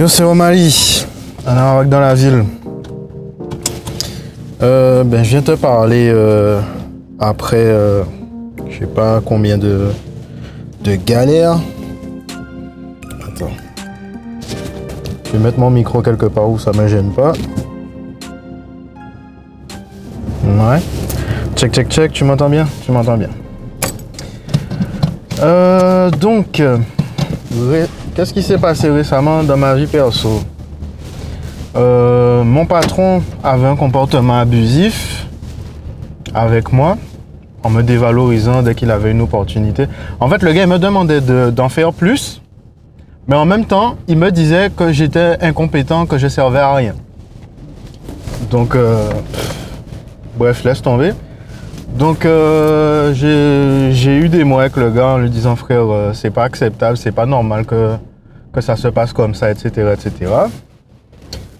Yo, c'est Romali. Alors, dans la ville. Euh, ben, je viens te parler euh, après, euh, je sais pas combien de, galères. Attends. Je vais mettre mon micro quelque part où ça me gêne pas. Ouais. Check, check, check. Tu m'entends bien? Tu m'entends bien. Donc, qu'est-ce qui s'est passé récemment dans ma vie perso? Euh, Mon patron avait un comportement abusif avec moi en me dévalorisant dès qu'il avait une opportunité. En fait, le gars me demandait de- d'en faire plus, mais en même temps, il me disait que j'étais incompétent, que je servais à rien. Donc, euh, bref, laisse tomber. Donc euh, j'ai eu des mots avec le gars en lui disant frère euh, c'est pas acceptable, c'est pas normal que, ça se passe comme ça, etc. etc.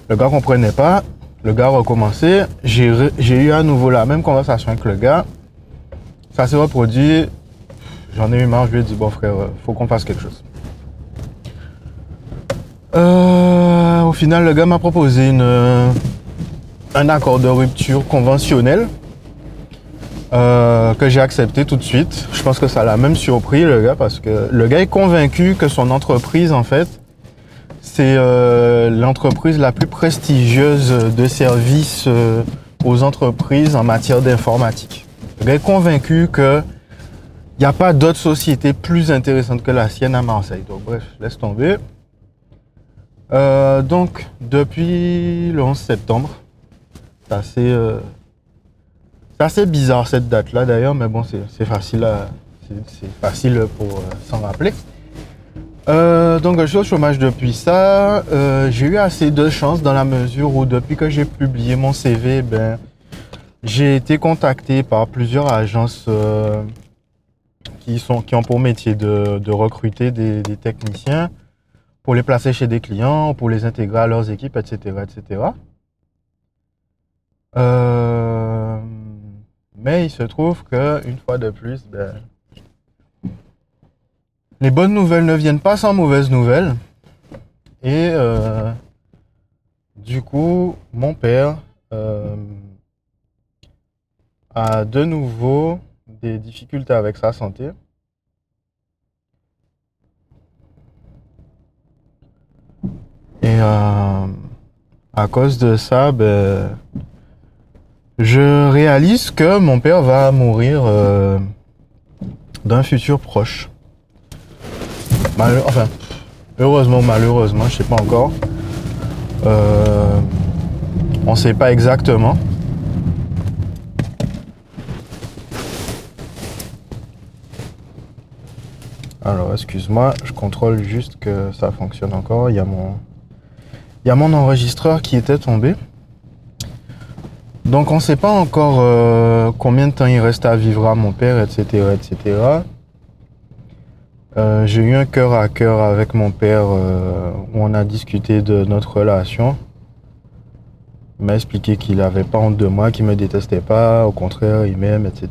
Le gars comprenait pas, le gars a recommencé, j'ai eu à nouveau la même conversation avec le gars, ça s'est reproduit, j'en ai eu marre, je lui ai dit bon frère, euh, faut qu'on fasse quelque chose. Au final le gars m'a proposé un accord de rupture conventionnel euh, que j'ai accepté tout de suite. Je pense que ça l'a même surpris le gars parce que le gars est convaincu que son entreprise en fait c'est euh, l'entreprise la plus prestigieuse de services euh, aux entreprises en matière d'informatique. Le gars est convaincu que il n'y a pas d'autre société plus intéressante que la sienne à Marseille. Donc bref, laisse tomber. Euh, donc depuis le 11 septembre, c'est assez c'est assez bizarre cette date-là d'ailleurs, mais bon, c'est facile, à- facile pour euh, s'en rappeler. Euh, donc je suis au chômage depuis ça. Euh, j'ai eu assez de chance dans la mesure où depuis que j'ai publié mon CV, ben, j'ai été contacté par plusieurs agences qui, sont, qui ont pour métier de, de recruter des, des techniciens pour les placer chez des clients, pour les intégrer à leurs équipes, etc. etc. Mais il se trouve que une fois de plus, ben, les bonnes nouvelles ne viennent pas sans mauvaises nouvelles. Et euh, du coup, mon père euh, a de nouveau des difficultés avec sa santé. Et euh, à cause de ça, ben, je réalise que mon père va mourir euh, d'un futur proche. Enfin, heureusement malheureusement, je sais pas encore. Euh, on sait pas exactement. Alors, excuse-moi, je contrôle juste que ça fonctionne encore. Il y a mon enregistreur qui était tombé. Donc, on ne sait pas encore euh, combien de temps il reste à vivre à mon père, etc., etc. Euh, j'ai eu un cœur à cœur avec mon père euh, où on a discuté de notre relation. Il m'a expliqué qu'il n'avait pas honte de moi, qu'il me détestait pas, au contraire, il m'aime, etc.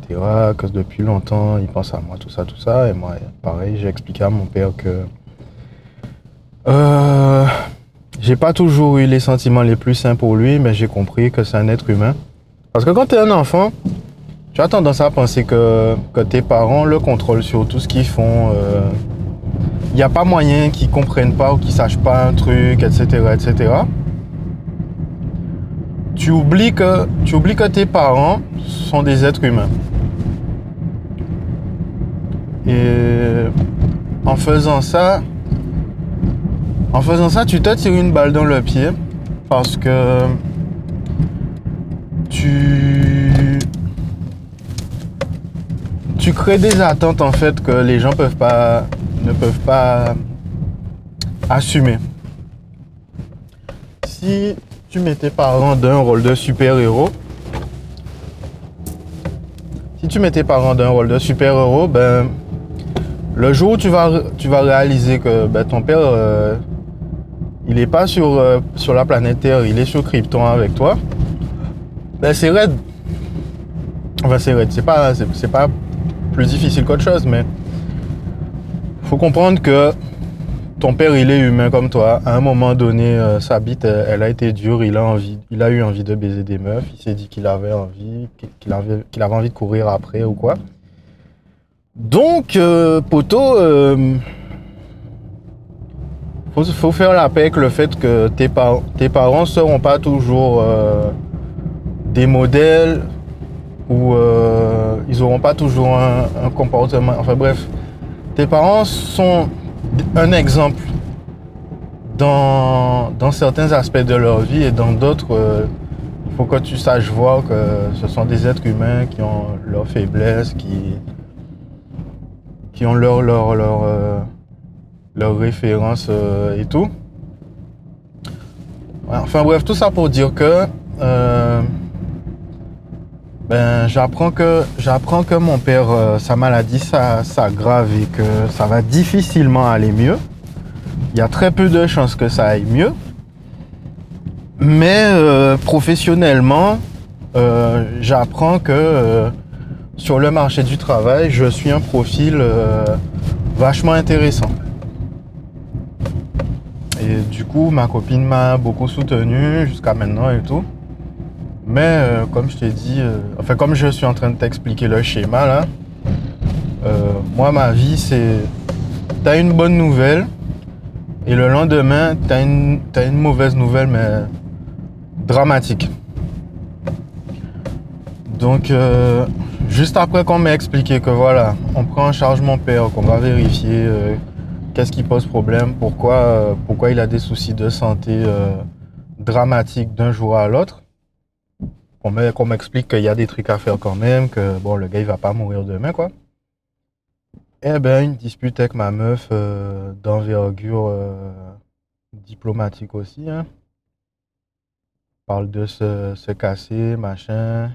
Que depuis longtemps, il pense à moi, tout ça, tout ça. Et moi, pareil, j'ai expliqué à mon père que j'ai pas toujours eu les sentiments les plus sains pour lui, mais j'ai compris que c'est un être humain. Parce que quand tu es un enfant, tu as tendance à penser que, tes parents le contrôlent sur tout ce qu'ils font. Il n'y a pas moyen qu'ils comprennent pas ou qu'ils sachent pas un truc, etc., etc. Tu oublies que, tu oublies que tes parents sont des êtres humains. Et en faisant ça, en faisant ça, tu te tires une balle dans le pied parce que tu crées des attentes en fait que les gens peuvent pas ne peuvent pas assumer. Si tu mets tes parents d'un rôle de super-héros, si tu mets tes parents d'un rôle de super-héros, ben le jour où tu vas réaliser que ben, ton père euh, il est pas sur euh, sur la planète Terre, il est sur Krypton avec toi. Ben c'est raide. Enfin c'est raide, c'est pas plus difficile qu'autre chose, mais faut comprendre que ton père, il est humain comme toi. À un moment donné, euh, sa bite, elle, a été dure. Il a, eu envie de baiser des meufs. Il s'est dit qu'il avait envie, qu'il avait, envie de courir après ou quoi. Donc, euh, poteau, euh, faut, faire la paix avec le fait que tes, tes parents ne seront pas toujours des modèles ou ils n'auront pas toujours un comportement. Enfin bref, tes parents sont un exemple dans, dans, certains aspects de leur vie et dans d'autres, euh, il faut que tu saches voir que ce sont des êtres humains qui ont leurs faiblesses, qui, qui ont leurs leur, leur, euh, leur références euh, et tout. Enfin bref, tout ça pour dire que ben, j'apprends que j'apprends que mon père, sa maladie s'aggrave et que ça va difficilement aller mieux. Il y a très peu de chances que ça aille mieux. Mais euh, professionnellement, euh, j'apprends que euh, sur le marché du travail, je suis un profil vachement intéressant. Et du coup, ma copine m'a beaucoup soutenu jusqu'à maintenant et tout. Mais comme je t'ai dit, enfin comme je suis en train de t'expliquer le schéma là, moi ma vie c'est, t'as une bonne nouvelle, et le lendemain, tu as une, une mauvaise nouvelle, mais dramatique. Donc, euh, juste après qu'on m'ait expliqué que voilà, on prend en charge mon père, qu'on va vérifier euh, qu'est-ce qui pose problème, pourquoi, euh, pourquoi il a des soucis de santé dramatiques d'un jour à l'autre, qu'on m'explique qu'il y a des trucs à faire quand même, que bon, le gars il va pas mourir demain, quoi. Eh ben, une dispute avec ma meuf euh, d'envergure euh, diplomatique aussi. Hein. Parle de se, casser, machin.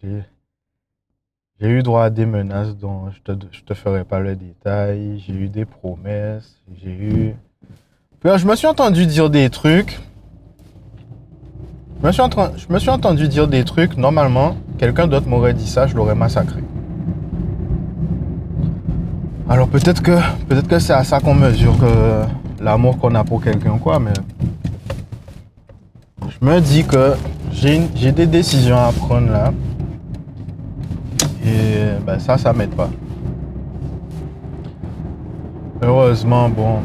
J'ai eu droit à des menaces dont je te, te ferai pas le détail. J'ai eu des promesses. J'ai eu. je me suis entendu dire des trucs. Je me suis, entendu dire des trucs. Normalement, quelqu'un d'autre m'aurait dit ça, je l'aurais massacré. Alors peut-être que peut-être que c'est à ça qu'on mesure que l'amour qu'on a pour quelqu'un quoi, mais je me dis que j'ai des décisions à prendre là. Et ben ça, ça m'aide pas. Heureusement, bon,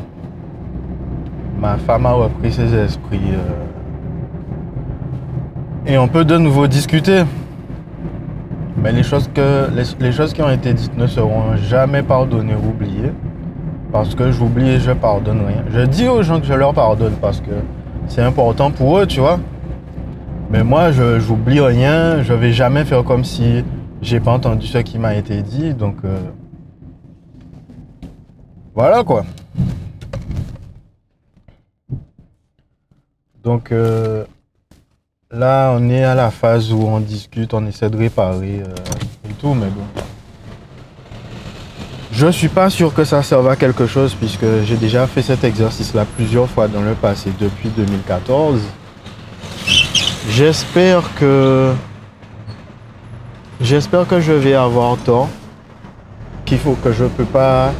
ma femme a repris ses esprits. Euh, et on peut de nouveau discuter. Mais les choses, que, les, choses qui ont été dites ne seront jamais pardonnées ou oubliées. Parce que j'oublie et je pardonne rien. Je dis aux gens que je leur pardonne parce que c'est important pour eux, tu vois. Mais moi, je j'oublie rien. Je vais jamais faire comme si j'ai pas entendu ce qui m'a été dit. Donc, euh, voilà quoi. Donc, euh, Là, on est à la phase où on discute, on essaie de réparer euh, et tout, mais bon. Je suis pas sûr que ça serve à quelque chose puisque j'ai déjà fait cet exercice-là plusieurs fois dans le passé depuis 2014. J'espère que j'espère que je vais avoir tort. Qu'il faut que je peux pas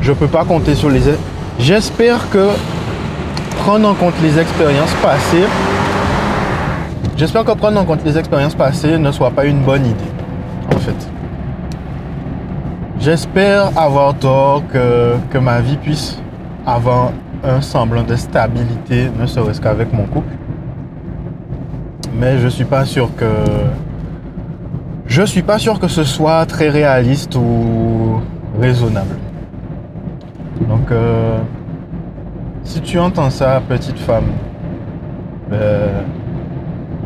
je peux pas compter sur les j'espère que prendre en compte les expériences passées J'espère que prendre en compte les expériences passées ne soit pas une bonne idée, en fait. J'espère avoir tort que, ma vie puisse avoir un semblant de stabilité, ne serait-ce qu'avec mon couple. Mais je suis pas sûr que. Je suis pas sûr que ce soit très réaliste ou raisonnable. Donc, euh, si tu entends ça, petite femme, ben,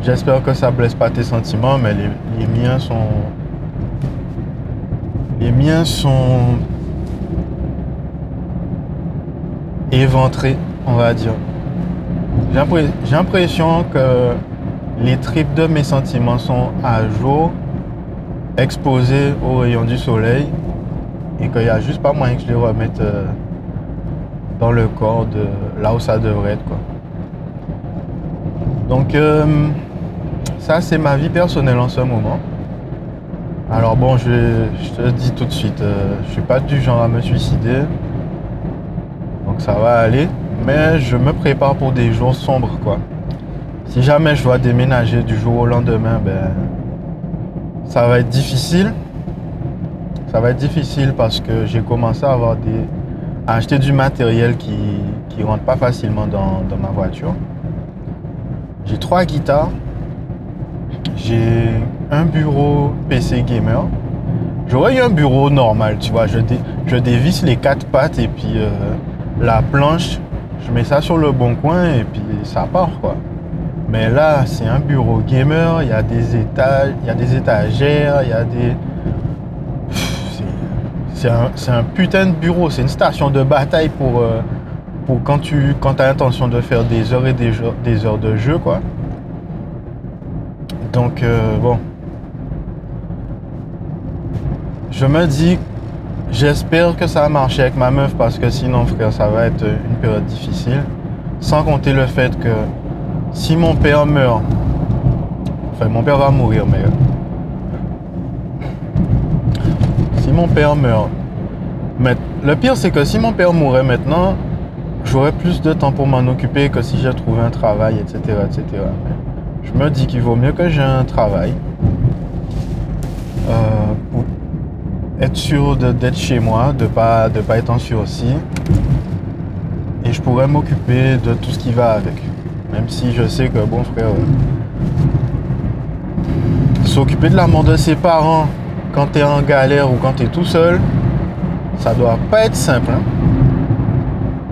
J'espère que ça blesse pas tes sentiments, mais les, miens sont. Les miens sont. éventrés, on va dire. J'ai l'impression que les tripes de mes sentiments sont à jour, exposés aux rayons du soleil, et qu'il n'y a juste pas moyen que je les remette euh, dans le corps de là où ça devrait être. Quoi. Donc, euh, ça, c'est ma vie personnelle en ce moment. Alors bon, je, te dis tout de suite, je euh, je suis pas du genre à me suicider. Donc Donc ça va aller. Mais je me prépare pour des jours sombres, quoi. Si jamais je dois déménager du jour au lendemain, ben, ça va être difficile. Ça va être difficile parce que j'ai commencé à avoir des, à acheter du matériel qui ne rentre pas facilement dans, dans ma voiture. J'ai trois guitares. J'ai un bureau PC gamer. J'aurais eu un bureau normal, tu vois. Je, dévisse les quatre pattes et puis euh, la planche, je mets ça sur le bon coin et puis ça part, quoi. Mais là, c'est un bureau gamer, il y a des étages, il y a des étagères, il y a des. C'est un, putain de bureau, c'est une station de bataille pour, euh, pour quand tu quand as l'intention de faire des heures et des, des heures de jeu, quoi. Donc, euh, bon. Je me dis, j'espère que ça va marcher avec ma meuf parce que sinon, frère, ça va être une période difficile. Sans compter le fait que si mon père meurt, enfin mon père va mourir, mais si mon père meurt, mais le pire c'est que si mon père mourait maintenant, j'aurais plus de temps pour m'en occuper que si j'ai trouvé un travail, etc., etc. Je me dis qu'il vaut mieux que j'ai un travail euh, pour être sûr d'être chez moi, de pas de pas être en sursis, et je pourrais m'occuper de tout ce qui va avec. Même si je sais que, bon frère, s'occuper de la mort de ses parents quand tu es en galère ou quand tu es tout seul, ça doit pas être simple. Hein.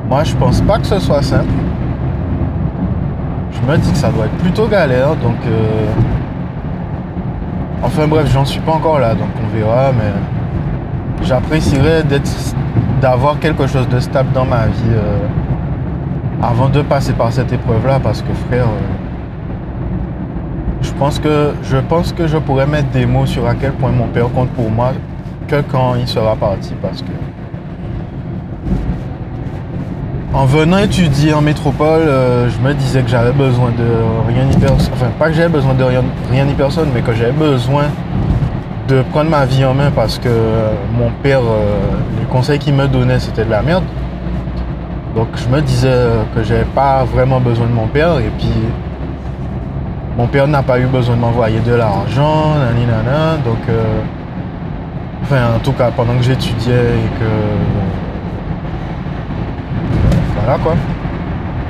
Moi, je pense pas que ce soit simple. Je me dis que ça doit être plutôt galère, donc... Euh, enfin bref, j'en suis pas encore là, donc on verra, mais j'apprécierais d'avoir quelque chose de stable dans ma vie. Euh, avant de passer par cette épreuve-là, parce que frère, euh, je pense que je pense que je pourrais mettre des mots sur à quel point mon père compte pour moi que quand il sera parti, parce que en venant étudier en métropole, euh, je me disais que j'avais besoin de rien ni personne. Enfin, pas que j'avais besoin de rien, ni personne, mais que j'avais besoin de prendre ma vie en main parce que mon père, euh, les conseils qu'il me donnait, c'était de la merde. Donc je me disais que j'avais pas vraiment besoin de mon père et puis mon père n'a pas eu besoin de m'envoyer de l'argent, nana, donc euh, enfin en tout cas pendant que j'étudiais et que voilà quoi,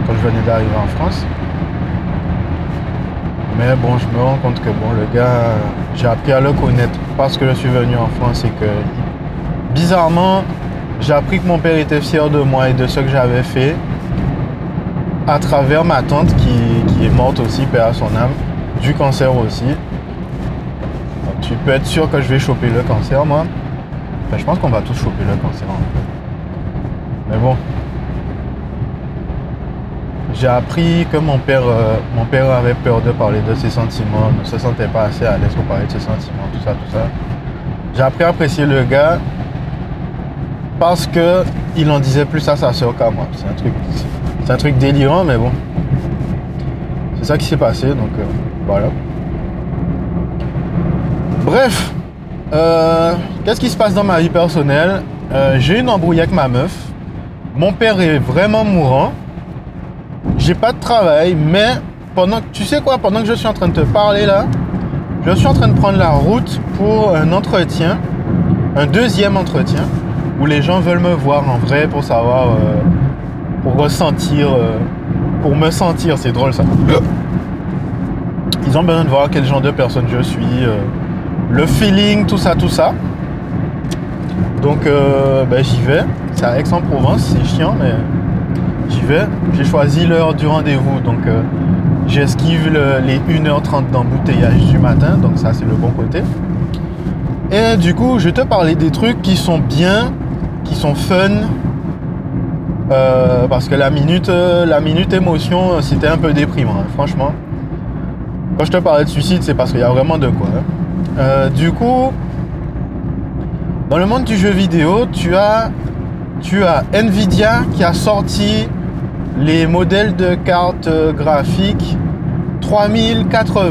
quand je venais d'arriver en France. Mais bon, je me rends compte que bon, le gars, j'ai appris à le connaître parce que je suis venu en France et que bizarrement, j'ai appris que mon père était fier de moi et de ce que j'avais fait à travers ma tante qui, est morte aussi, père à son âme, du cancer aussi. tu peux être sûr que je vais choper le cancer, moi. je pense qu'on va tous choper le cancer. Mais bon. J'ai appris que mon père, euh, mon père avait peur de parler de ses sentiments, ne se sentait pas assez à l'aise pour parler de ses sentiments, tout ça, tout ça. J'ai appris à apprécier le gars parce que il en disait plus à sa soeur qu'à moi. C'est un truc, c'est un truc délirant, mais bon. C'est ça qui s'est passé, donc euh, voilà. Bref, euh, qu'est-ce qui se passe dans ma vie personnelle? J'ai une embrouille avec ma meuf. Mon père est vraiment mourant. J'ai pas de travail, mais pendant tu sais quoi, pendant que je suis en train de te parler là, je suis en train de prendre la route pour un entretien, un deuxième entretien où les gens veulent me voir en vrai pour savoir, euh, pour ressentir, euh, pour me sentir, c'est drôle ça. Ils ont besoin de voir quel genre de personne je suis, euh, le feeling, tout ça, tout ça. Donc ben, j'y vais. C'est à Aix-en-Provence, c'est chiant, mais j'y vais. J'ai choisi l'heure du rendez-vous, donc j'esquive les 1h30 d'embouteillage du matin, donc ça c'est le bon côté. Et du coup, je te parler des trucs qui sont bien qui sont fun. Euh, parce que la minute, euh, la minute émotion, c'était un peu déprimant, hein, franchement. Quand je te parlais de suicide, c'est parce qu'il y a vraiment de quoi. Hein. Euh, du coup, dans le monde du jeu vidéo, tu as, tu as Nvidia qui a sorti les modèles de cartes graphiques 3080.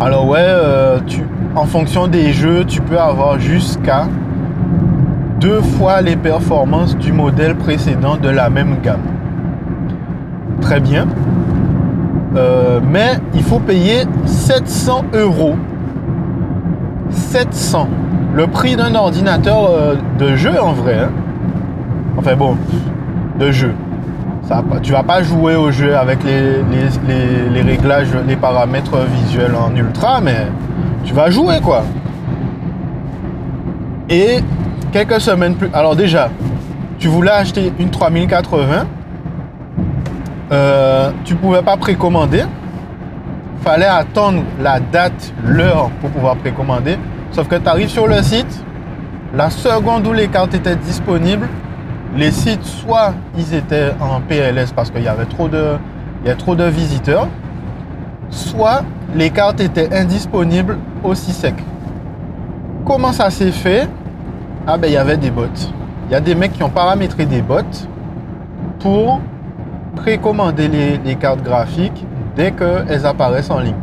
Alors ouais, tu, en fonction des jeux, tu peux avoir jusqu'à deux fois les performances du modèle précédent de la même gamme. Très bien. Euh, mais il faut payer 700 euros. 700. Le prix d'un ordinateur euh, de jeu en vrai. Hein. Enfin bon, de jeu. Ça, tu vas pas jouer au jeu avec les, réglages, les paramètres visuels en ultra, mais tu vas jouer quoi. Et quelques semaines plus. Alors déjà, tu voulais acheter une 3080. Euh, tu pouvais pas précommander. Fallait attendre la date, l'heure pour pouvoir précommander. Sauf que tu arrives sur le site, la seconde où les cartes étaient disponibles, les sites, soit ils étaient en PLS parce qu'il y avait trop de, il y a trop de visiteurs, soit les cartes étaient indisponibles aussi sec. Comment ça s'est fait? Ah ben il y avait des bots. Il y a des mecs qui ont paramétré des bots pour précommander les, les cartes graphiques dès qu'elles apparaissent en ligne.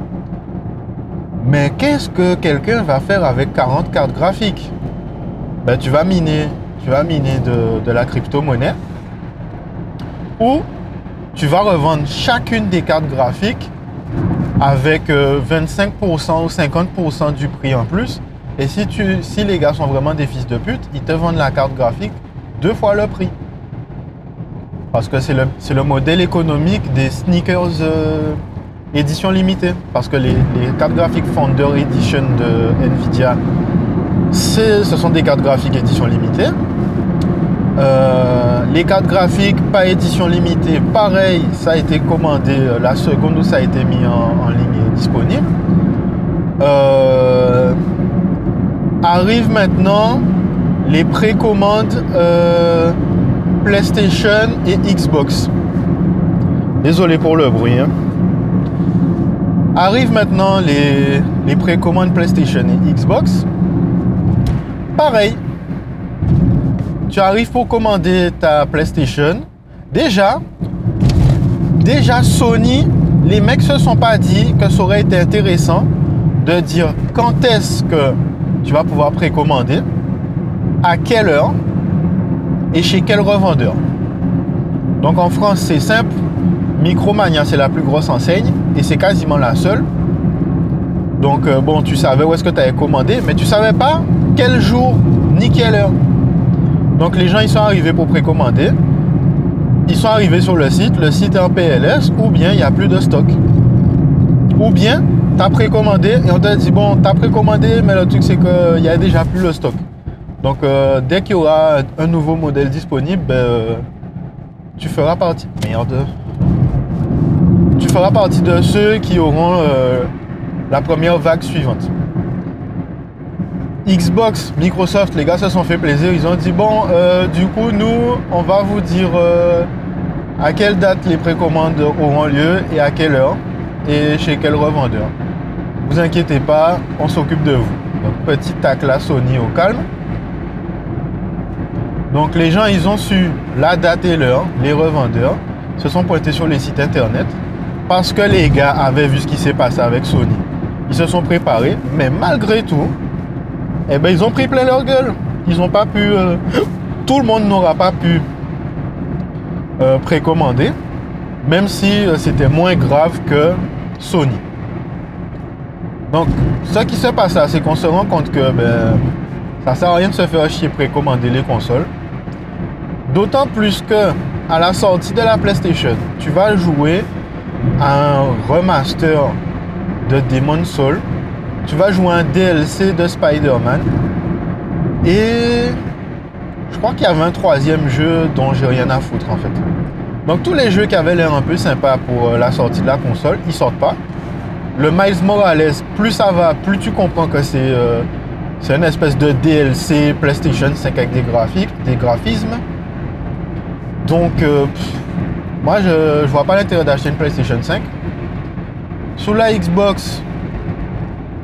Mais qu'est-ce que quelqu'un va faire avec 40 cartes graphiques? Ben, Tu vas miner tu vas miner de, la crypto-monnaie ou tu vas revendre chacune des cartes graphiques avec 25% euh, ou 50% du prix en plus. Et si, tu, si les gars sont vraiment des fils de pute, ils te vendent la carte graphique deux fois le prix. Parce que c'est le, le, modèle économique des sneakers euh, édition limitée. Parce que les, cartes graphiques Founder Edition de Nvidia, ce sont des cartes graphiques édition limitée. Euh, les cartes graphiques, pas édition limitée, pareil, ça a été commandé euh, la seconde où ça a été mis en, ligne et disponible. Euh, arrivent maintenant les précommandes PlayStation et Xbox. Désolé pour le bruit. Hein. Arrivent maintenant les, les précommandes PlayStation et Xbox. Pareil, tu arrives pour commander ta PlayStation. Déjà, déjà Sony, les mecs se sont pas dit que ça aurait été intéressant de dire quand est-ce que tu vas pouvoir précommander, à quelle heure et chez quel revendeur. Donc en France, c'est simple. Micromania, c'est la plus grosse enseigne et c'est quasiment la seule. Donc euh, bon, tu savais où est-ce que tu avais commandé, mais tu savais pas quel jour ni quelle heure. Donc les gens ils sont arrivés pour précommander. Ils sont arrivés sur le site, le site est en PLS ou bien il n'y a plus de stock. Ou bien tu as précommandé et on t'a dit bon, tu as précommandé mais le truc c'est qu'il n'y a déjà plus le stock. Donc euh, dès qu'il y aura un nouveau modèle disponible, ben, euh, tu feras partie. Merde. Tu feras partie de ceux qui auront euh, la première vague suivante. Xbox, Microsoft, les gars se sont fait plaisir. Ils ont dit bon, euh, du coup, nous, on va vous dire euh, à quelle date les précommandes auront lieu et à quelle heure et chez quel revendeur. Vous inquiétez pas, on s'occupe de vous. Donc, petit tac là, Sony au calme. Donc, les gens, ils ont su la date et l'heure, les revendeurs se sont pointés sur les sites internet parce que les gars avaient vu ce qui s'est passé avec Sony. Ils se sont préparés, mais malgré tout, eh ben, ils ont pris plein leur gueule. Ils n'ont pas pu. Euh, tout le monde n'aura pas pu euh, précommander, même si euh, c'était moins grave que Sony. Donc, ce qui se passe là, c'est qu'on se rend compte que ben, ça sert à rien de se faire chier précommander les consoles. D'autant plus que à la sortie de la PlayStation, tu vas jouer à un remaster de Demon's Soul tu vas jouer un DLC de Spider-Man. Et je crois qu'il y avait un troisième jeu dont j'ai rien à foutre en fait. Donc tous les jeux qui avaient l'air un peu sympa pour euh, la sortie de la console, ils sortent pas. Le Miles Morales, plus ça va, plus tu comprends que c'est euh, une espèce de DLC PlayStation 5 avec des graphiques, des graphismes. Donc euh, moi je, je vois pas l'intérêt d'acheter une PlayStation 5. Sous la Xbox,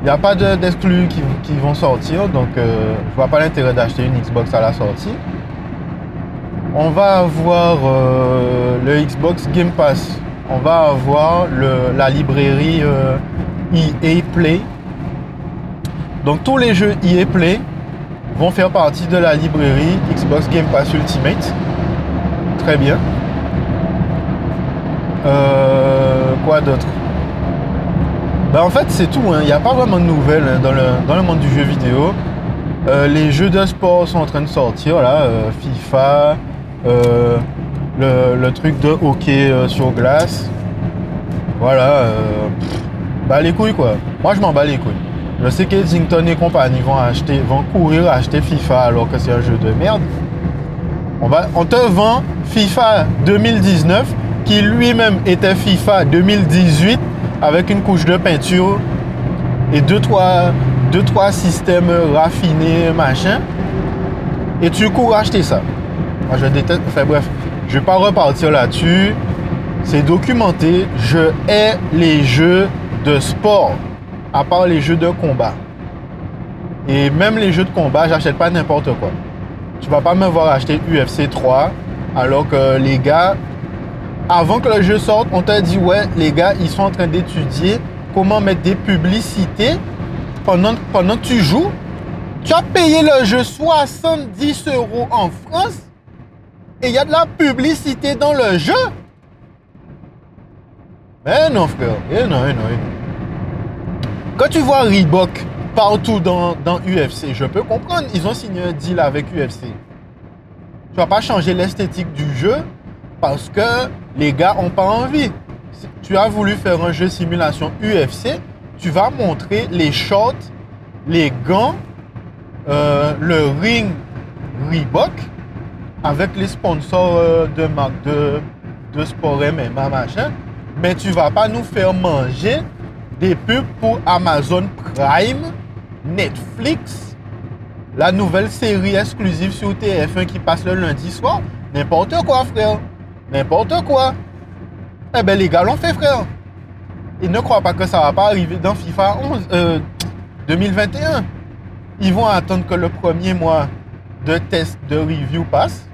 n'y a pas d'exclus qui, vont sortir, donc euh, je vois pas l'intérêt d'acheter une Xbox à la sortie. On va avoir euh, le Xbox Game Pass. On va avoir la librairie EA euh, e Play. Donc tous les jeux EA Play vont faire partie de la librairie Xbox Game Pass Ultimate. Très bien. Euh, quoi d'autre? Bah En fait, c'est tout. hein. Il n'y a pas vraiment de nouvelles hein, dans, le, dans le monde du jeu vidéo. Euh, les jeux de sport sont en train de sortir, là. euh, FIFA, euh, le, truc de hockey sur glace. Voilà. pff, bah les couilles, quoi. Moi, je m'en bats les couilles. Je sais qu'Eddington et compagnie vont, acheter, vont courir acheter FIFA alors que c'est un jeu de merde. On, va, on te vend FIFA 2019 qui lui-même était FIFA 2018 avec une couche de peinture et deux trois, deux, trois systèmes raffinés, machin. Et tu cours acheter ça? Moi je déteste. Enfin bref, je vais pas repartir là-dessus. C'est documenté. Je hais les jeux de sport, à part les jeux de combat. Et même les jeux de combat, j'achète pas n'importe quoi. Tu vas pas me voir acheter UFC 3 alors que les gars, avant que le jeu sorte, on t'a dit ouais, les gars, ils sont en train d'étudier comment mettre des publicités pendant, pendant que tu joues. Tu as payé le jeu 70 euros en France et il y a de la publicité dans le jeu. Eh non, frère. Eh non, eh non. Quand tu vois Reebok partout dans, dans UFC, je peux comprendre. Ils ont signé un deal avec UFC. Tu vas pas changer l'esthétique du jeu parce que les gars ont pas envie. Tu as voulu faire un jeu simulation UFC, tu vas montrer les shorts, les gants, euh, le ring Reebok avec les sponsors euh, de de, de sport MMA, machin. Mais tu vas pas nous faire manger des pubs pour Amazon Prime, Netflix, la nouvelle série exclusive sur TF1 qui passe le lundi soir. N'importe quoi, frère. N'importe quoi. Eh ben, les gars l'ont fait, frère. Ils ne croient pas que ça va pas arriver dans FIFA 11, euh, 2021. Ils vont attendre que le premier mois de test de review passe.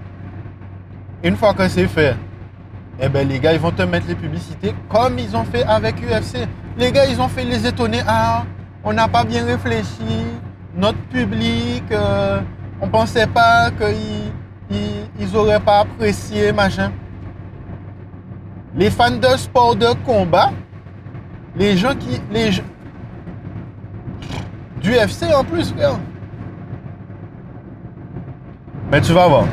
Une fois que c'est fait, eh ben les gars, ils vont te mettre les publicités comme ils ont fait avec UFC. Les gars, ils ont fait les étonner. Ah, on n'a pas bien réfléchi. Notre public, euh, on pensait pas qu'ils ils, ils pas apprécié, machin. Les fans de sport de combat, les gens qui. Les, gens- du UFC en plus, frère. Mais tu vas voir.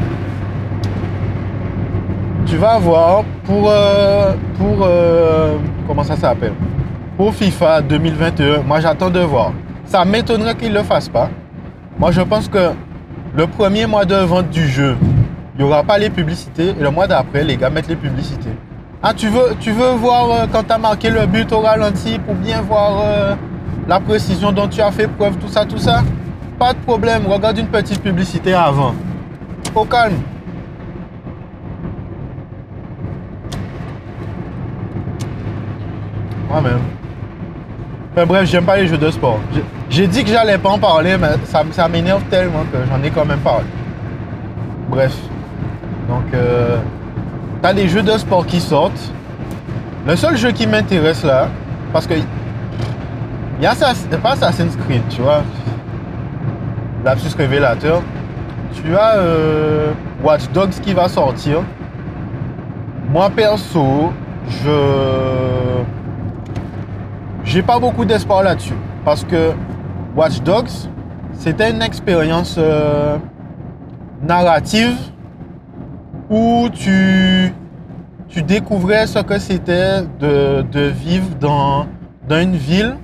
Tu vas voir pour. euh, pour. euh, comment ça s'appelle? Pour FIFA 2021, moi j'attends de voir. Ça m'étonnerait qu'ils ne le fassent pas. Moi je pense que le premier mois de vente du jeu, il n'y aura pas les publicités. Et le mois d'après, les gars mettent les publicités. Ah, tu veux, tu veux voir euh, quand tu as marqué le but au ralenti pour bien voir euh, la précision dont tu as fait preuve, tout ça, tout ça? Pas de problème, regarde une petite publicité avant. Au calme. Moi-même. Enfin, bref, j'aime pas les jeux de sport. J'ai- J'ai dit que j'allais pas en parler, mais ça, ça m'énerve tellement que j'en ai quand même parlé. Bref. Donc, euh, t'as des jeux de sport qui sortent. Le seul jeu qui m'intéresse là, parce que il y a Assass- pas Assassin's Creed, tu vois. Lapsus révélateur. Tu as euh, Watch Dogs qui va sortir. Moi perso, je j'ai pas beaucoup d'espoir là-dessus parce que Watch Dogs c'était une expérience euh, narrative où tu tu découvrais ce que c'était de, de vivre dans, dans une ville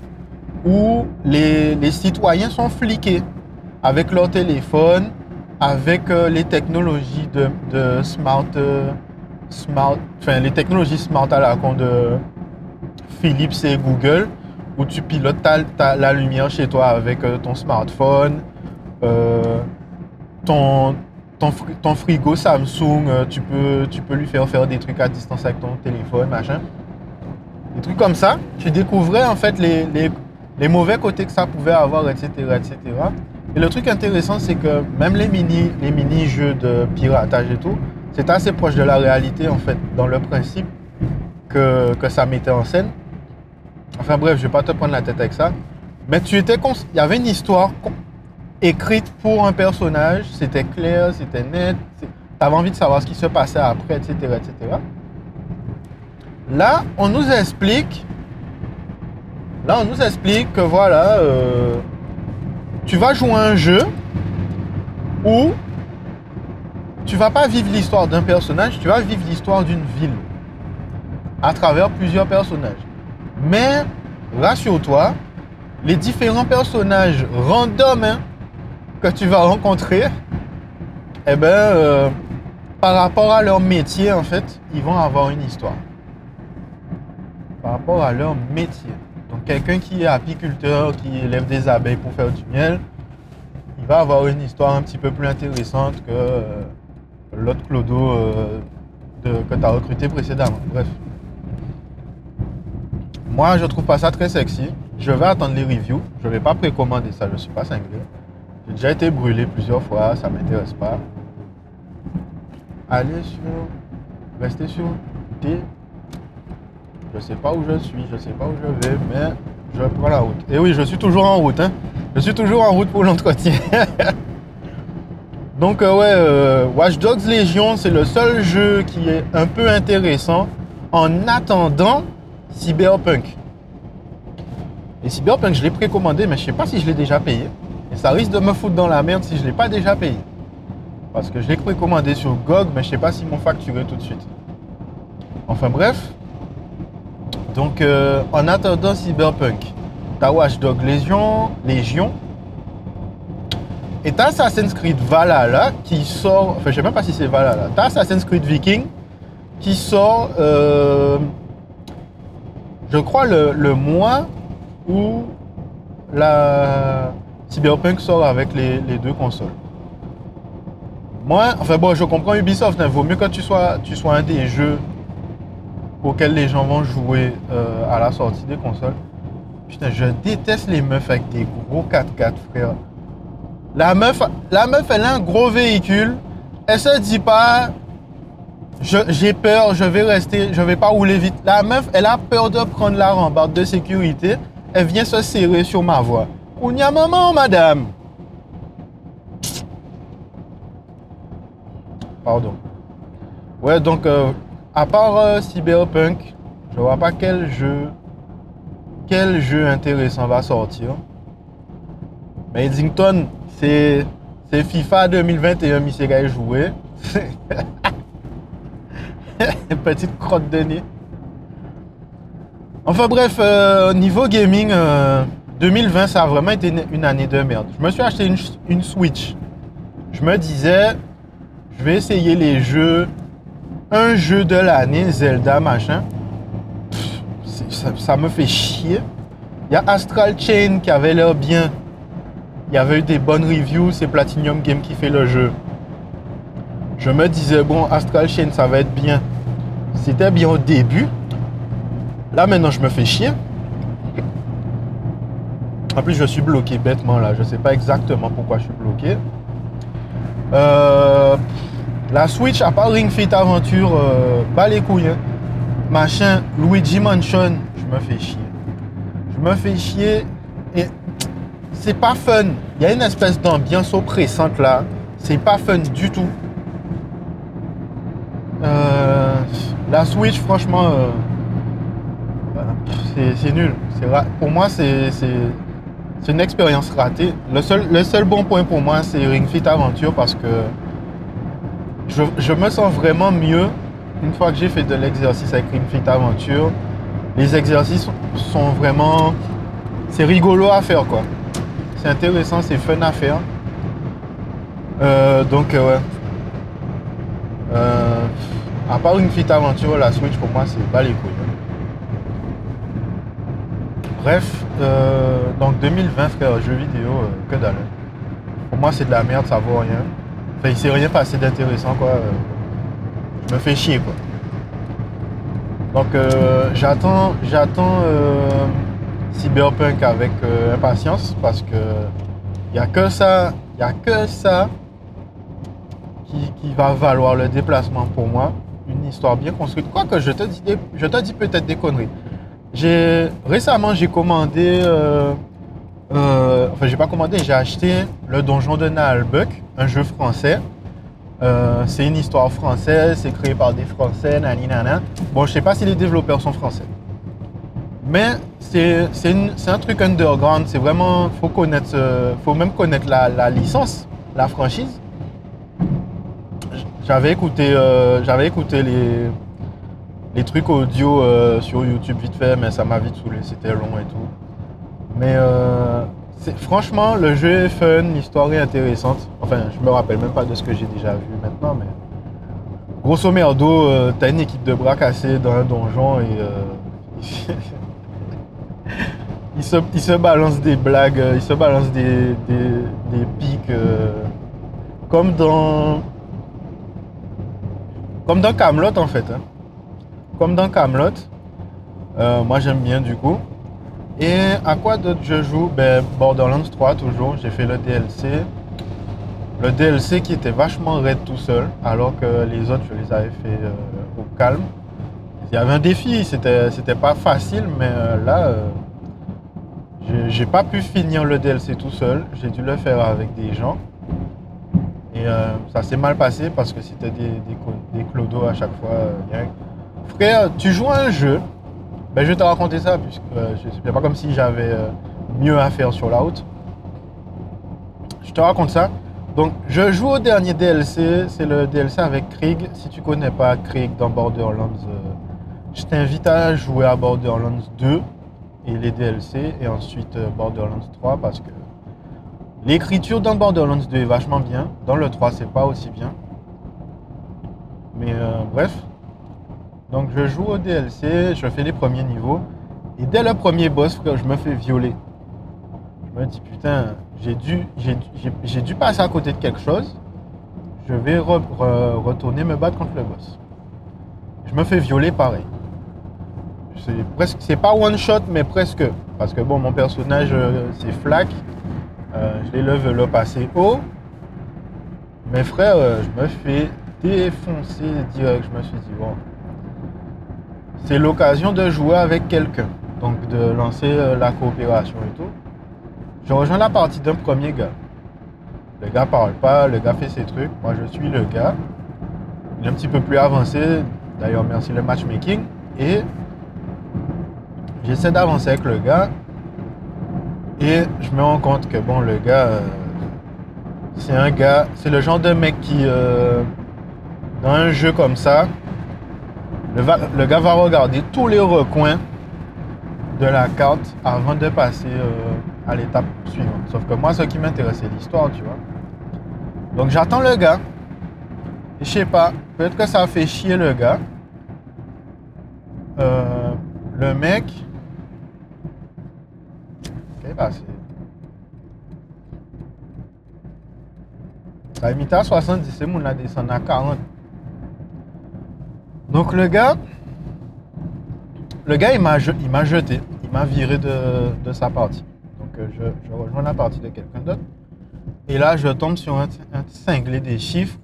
où les, les citoyens sont fliqués avec leur téléphone, avec euh, les technologies de, de smart, euh, smart, enfin les technologies smart à la con de Philips et Google, où tu pilotes ta- ta- la lumière chez toi avec euh, ton smartphone, ton, ton, fri- ton frigo Samsung, euh, tu peux, tu peux lui faire faire des trucs à distance avec ton téléphone, machin. Des trucs comme ça. Tu découvrais en fait les, les, les mauvais côtés que ça pouvait avoir, etc. etc. Et le truc intéressant, c'est que même les mini, les mini-jeux de piratage et tout, c'est assez proche de la réalité en fait, dans le principe que, que ça mettait en scène. Enfin bref, je vais pas te prendre la tête avec ça. Mais tu étais il y avait une histoire écrite pour un personnage, c'était clair, c'était net, tu avais envie de savoir ce qui se passait après, etc., etc. Là, on nous explique, là, on nous explique que voilà, euh, tu vas jouer un jeu où tu vas pas vivre l'histoire d'un personnage, tu vas vivre l'histoire d'une ville à travers plusieurs personnages. Mais rassure-toi, les différents personnages random hein, que tu vas rencontrer, eh ben, euh, par rapport à leur métier, en fait, ils vont avoir une histoire. Par rapport à leur métier. Donc, quelqu'un qui est apiculteur, qui élève des abeilles pour faire du miel, il va avoir une histoire un petit peu plus intéressante que euh, l'autre clodo euh, que tu as recruté précédemment. Bref. Moi, je trouve pas ça très sexy. Je vais attendre les reviews. Je vais pas précommander ça. Je suis pas cinglé. J'ai déjà été brûlé plusieurs fois. Ça ne m'intéresse pas. Allez sur. Restez sur T. Je sais pas où je suis. Je sais pas où je vais. Mais je prends la route. Et oui, je suis toujours en route. Hein. Je suis toujours en route pour l'entretien. Donc euh, ouais, euh, Watch Dogs Legion, c'est le seul jeu qui est un peu intéressant en attendant Cyberpunk. Et Cyberpunk, je l'ai précommandé, mais je sais pas si je l'ai déjà payé. Ça risque de me foutre dans la merde si je l'ai pas déjà payé. Parce que je l'ai précommandé sur GOG, mais je sais pas s'ils m'ont facturé tout de suite. Enfin bref. Donc euh, en attendant Cyberpunk, t'as Watch Dogs Legion, Légion et t'as Assassin's Creed Valhalla qui sort. Enfin, je sais même pas si c'est Valhalla. T'as Assassin's Creed Viking qui sort, euh, je crois, le, mois où la Cyberpunk sort avec les, deux consoles. Moi, enfin bon, je comprends Ubisoft. Hein. vaut mieux que tu sois, tu sois un des jeux auxquels les gens vont jouer euh, à la sortie des consoles. Putain, je déteste les meufs avec des gros 4x4, frère. La meuf, la meuf, elle a un gros véhicule. Elle se dit pas, j'ai peur, je vais rester, je vais pas rouler vite. La meuf, elle a peur de prendre la rambarde de sécurité. Elle vient se serrer sur ma voie. On y a maman, madame. Pardon. Ouais, donc, euh, à part euh, Cyberpunk, je vois pas quel jeu, quel jeu intéressant va sortir. Mais Eddington, c'est FIFA 2021, Monsieur joué. Petite crotte de nez. Enfin bref, euh, niveau gaming, 2020, euh, ça a vraiment été une année de merde. Je me suis acheté une, Switch. Je me disais, je vais essayer les jeux. Un jeu de l'année, Zelda, machin. ça, ça, me fait chier. Il y a Astral Chain qui avait l'air bien. Il y avait eu des bonnes reviews, c'est Platinum Game qui fait le jeu. Je me disais, bon, Astral Chain, ça va être bien. C'était bien au début. Là, maintenant, je me fais chier. En plus, je suis bloqué bêtement là. Je ne sais pas exactement pourquoi je suis bloqué. Euh, la Switch, à part Ring Fit Aventure, euh, bas les couilles. Hein. Machin, Luigi Mansion, je me fais chier. Je me fais chier. Et c'est pas fun. Il y a une espèce d'ambiance oppressante là. C'est pas fun du tout. Euh, la Switch, franchement, euh, c'est nul. Pour moi, c'est une expérience ratée. Le seul, le seul bon point pour moi, c'est Ring Fit Aventure parce que je, je, me sens vraiment mieux une fois que j'ai fait de l'exercice avec Ring Fit Aventure. Les exercices sont vraiment. C'est rigolo à faire quoi c'est intéressant, c'est fun à faire. Euh, donc euh, ouais. Euh, à part une petite aventure, la Switch pour moi c'est pas les couilles. Bref, donc 2020 frère, jeu vidéo, que dalle. Pour moi c'est de la merde, ça vaut rien. Enfin il s'est rien passé d'intéressant quoi. je me fais chier quoi. Donc j'attends, j'attends Cyberpunk avec euh, impatience parce que il n'y a que ça, il a que ça qui, va valoir le déplacement pour moi. Une histoire bien construite. Quoique je te dis, je te dis peut-être des conneries. Récemment j'ai commandé euh, Euh, enfin, j'ai pas commandé, j'ai acheté Le Donjon de Naalbuck, un jeu français. Euh, c'est une histoire française, c'est créé par des Français, nani nana. Bon, je sais pas si les développeurs sont français. Mais c'est un truc underground, c'est vraiment, faut connaître, faut même connaître la, licence, la franchise. J'avais écouté, j'avais écouté les, les trucs audio sur YouTube vite fait, mais ça m'a vite saoulé, c'était long et tout. Mais franchement, le jeu est fun, l'histoire est intéressante. Enfin, je me rappelle même pas de ce que j'ai déjà vu maintenant, mais grosso merdo, euh, t'as une équipe de bras cassés dans un donjon et euh, ils, se, ils, se, balancent des blagues, ils se balancent des, des, euh, comme dans comme dans Camelot en fait. Hein. Comme dans Camelot. moi j'aime bien du coup. Et à quoi d'autre je joue? Ben, Borderlands 3 toujours, j'ai fait le DLC. Le DLC qui était vachement raide tout seul, alors que les autres je les avais fait euh, au calme. Il y avait un défi, c'était, c'était pas facile, mais euh, là, euh, j'ai, pas pu finir le DLC tout seul. J'ai dû le faire avec des gens. Et ça s'est mal passé parce que c'était des, des, clodos à chaque fois. Frère, tu joues à un jeu, ben, je vais te raconter ça, puisque euh, c'est pas comme si j'avais euh, mieux à faire sur la. Je te raconte ça. Donc, je joue au dernier DLC, c'est le DLC avec Krieg. Si tu connais pas Krieg dans Borderlands, euh, je t'invite à jouer à Borderlands 2 et les DLC, et ensuite Borderlands 3 parce que l'écriture dans Borderlands 2 est vachement bien. Dans le 3, c'est pas aussi bien. Mais bref, donc je joue au DLC, je fais les premiers niveaux. Et dès le premier boss, je me fais violer. Je me dis putain, j'ai dû, j'ai, dû passer à côté de quelque chose. Je vais retourner me battre contre le boss. Je me fais violer pareil. C'est pas one shot, mais presque. Parce que bon, mon personnage, euh, c'est Flack. Euh, je l'ai level assez haut. Mes frères, euh, je me fais défoncer direct. Je me suis dit, bon, c'est l'occasion de jouer avec quelqu'un. Donc de lancer euh, la coopération et tout. Je rejoins la partie d'un premier gars. Le gars parle pas, le gars fait ses trucs. Moi je suis le gars. Il est un petit peu plus avancé. D'ailleurs merci le matchmaking. Et j'essaie d'avancer avec le gars. Et je me rends compte que bon le gars. Euh, c'est un gars. C'est le genre de mec qui. Euh, dans un jeu comme ça, le, gars va regarder tous les recoins de la carte avant de passer euh, à l'étape suivante. Sauf que moi, ce qui m'intéresse, c'est l'histoire, tu vois. Donc j'attends le gars. Je sais pas, peut-être que ça a fait chier le gars. Euh, le mec. Ok, bah c'est. Ça a mis à 70, c'est mon la descend à 40. Donc le gars, le gars, il m'a, jeté, il m'a viré de, sa partie. Donc euh, je, rejoins la partie de quelqu'un d'autre. Et là, je tombe sur un, cinglé des chiffres.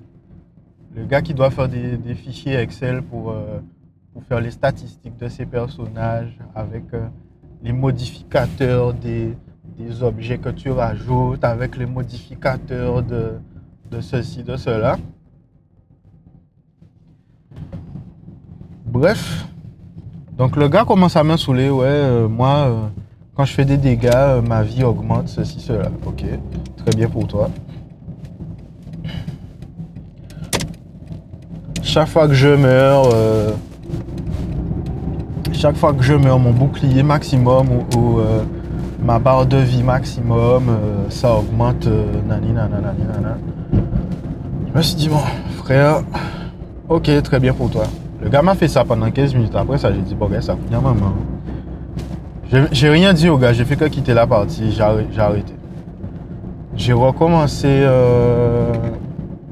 Le gars qui doit faire des, fichiers Excel pour, euh, pour, faire les statistiques de ses personnages avec euh, les modificateurs des, objets que tu rajoutes, avec les modificateurs de, de ceci, de cela. Bref, donc le gars commence à me saouler, ouais, euh, moi, euh, quand je fais des dégâts, euh, ma vie augmente, ceci, cela. Ok, très bien pour toi. Chaque fois que je meurs, chaque fois que je meurs, mon bouclier maximum ou, ma barre de vie maximum, ça augmente, nani, Je me suis dit, bon, frère, ok, très bien pour toi. Le gars m'a fait ça pendant 15 minutes. Après ça, j'ai dit, bon, gars, ça fout maman. J'ai rien dit au gars, j'ai fait que quitter la partie, j'ai arrêté. J'ai recommencé, euh,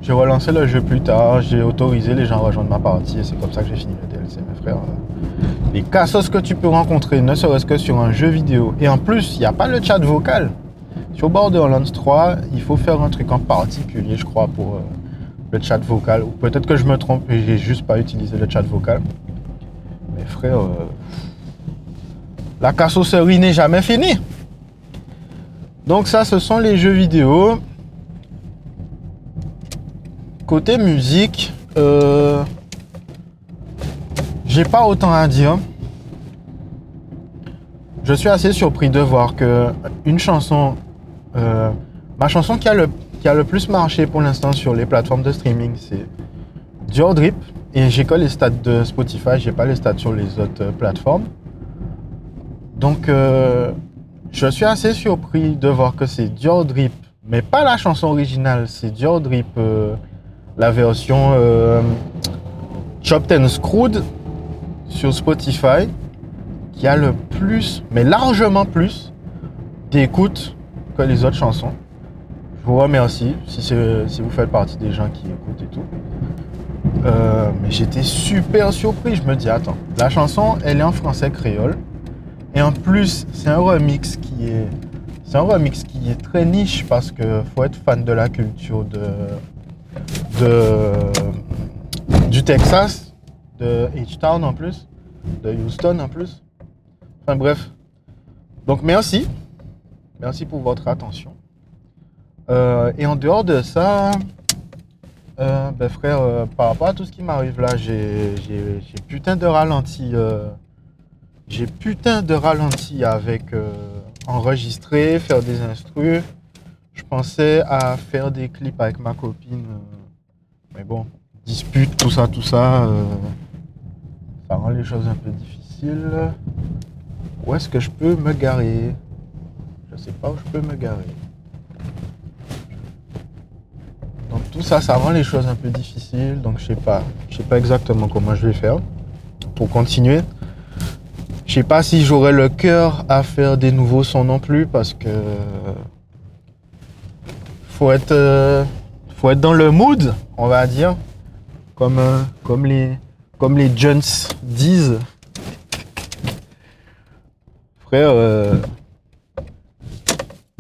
j'ai relancé le jeu plus tard, j'ai autorisé les gens à rejoindre ma partie et c'est comme ça que j'ai fini le DLC, mes frères. Les cassos que tu peux rencontrer, ne serait-ce que sur un jeu vidéo. Et en plus, il n'y a pas le chat vocal. Sur Borderlands 3, il faut faire un truc en particulier, je crois, pour, euh, le chat vocal. Ou peut-être que je me trompe et j'ai juste pas utilisé le chat vocal. Mais frère, euh, la cassosserie n'est jamais finie. Donc ça, ce sont les jeux vidéo. Côté musique, euh, j'ai pas autant à dire. Je suis assez surpris de voir que une chanson, euh, ma chanson qui a, le, qui a le plus marché pour l'instant sur les plateformes de streaming, c'est Dior Drip. Et j'ai que les stats de Spotify, j'ai pas les stats sur les autres euh, plateformes. Donc, euh, je suis assez surpris de voir que c'est Dior Drip, mais pas la chanson originale, c'est Dior Drip, la version Chopped and Screwed sur Spotify qui a le plus, mais largement plus, d'écoute que les autres chansons. Je vous remercie si, vous faites partie des gens qui écoutent et tout. Euh, mais j'étais super surpris. Je me dis, attends, la chanson, elle est en français créole. Et en plus, c'est un remix qui est. C'est un remix qui est très niche parce que faut être fan de la culture de, de du Texas, de H-Town en plus de Houston en plus. Enfin bref. Donc merci. Merci pour votre attention. Euh, et en dehors de ça, euh, ben frère, euh, par rapport à tout ce qui m'arrive là, j'ai putain de ralenti. j'ai putain de ralenti avec enregistrer, faire des instrus. Je pensais à faire des clips avec ma copine. mais bon, dispute, tout ça, tout ça ça rend les choses un peu difficiles. Où est-ce que je peux me garer? Je sais pas où je peux me garer. Donc tout ça, ça rend les choses un peu difficiles. Donc je sais pas. Sais pas exactement comment je vais faire pour continuer. Je sais pas si j'aurai le cœur à faire des nouveaux sons non plus parce que faut être euh, faut être dans le mood, on va dire, comme euh, les comme les Jones disent, frère, euh,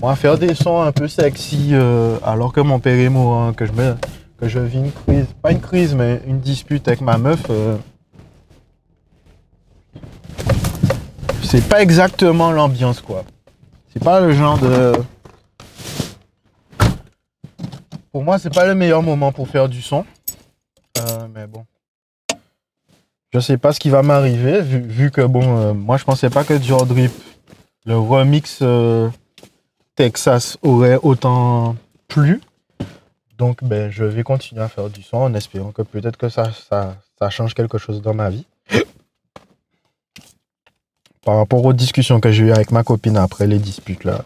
moi faire des sons un peu sexy euh, alors que mon père est mort, que je que je vis une crise, pas une crise, mais une dispute avec ma meuf. Euh, c'est pas exactement l'ambiance quoi. C'est pas le genre de. Pour moi, c'est pas le meilleur moment pour faire du son. mais bon. Je sais pas ce qui va m'arriver, vu, que bon, euh, moi je pensais pas que Dior Drip, le remix euh, Texas aurait autant plu. Donc ben, je vais continuer à faire du son en espérant que peut-être que ça, ça, change quelque chose dans ma vie. Par rapport aux discussions que j'ai eues avec ma copine après les disputes là.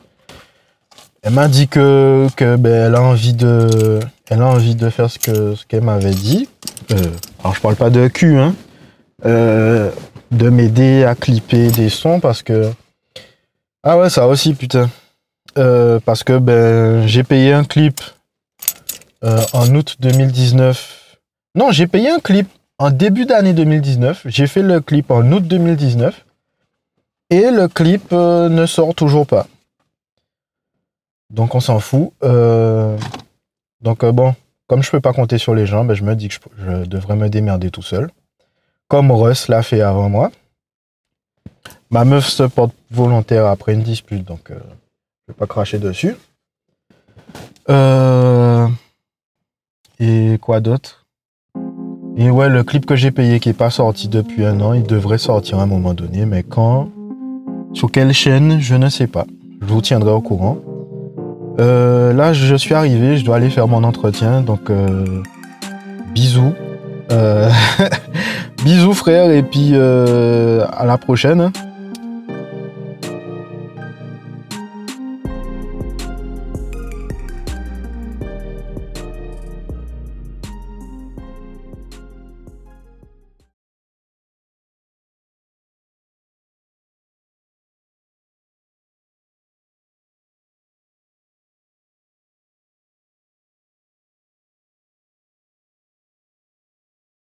Elle m'a dit que, que ben, elle a envie de elle a envie de faire ce que ce qu'elle m'avait dit. Euh, alors je parle pas de cul hein. Euh, de m'aider à clipper des sons parce que. Ah ouais, ça aussi, putain. Euh, parce que ben, j'ai payé un clip euh, en août 2019. Non, j'ai payé un clip en début d'année 2019. J'ai fait le clip en août 2019. Et le clip ne sort toujours pas. Donc on s'en fout. donc bon, comme je peux pas compter sur les gens, ben, je me dis que je devrais me démerder tout seul comme Russ l'a fait avant moi. Ma meuf se porte volontaire après une dispute, donc euh, je vais pas cracher dessus. Euh, et quoi d'autre? Et ouais, le clip que j'ai payé qui est pas sorti depuis un an, il devrait sortir à un moment donné, mais quand? Sur quelle chaîne? Je ne sais pas. Je vous tiendrai au courant. Euh, là, je suis arrivé, je dois aller faire mon entretien, donc bisous. Bisous frère et puis euh, à la prochaine.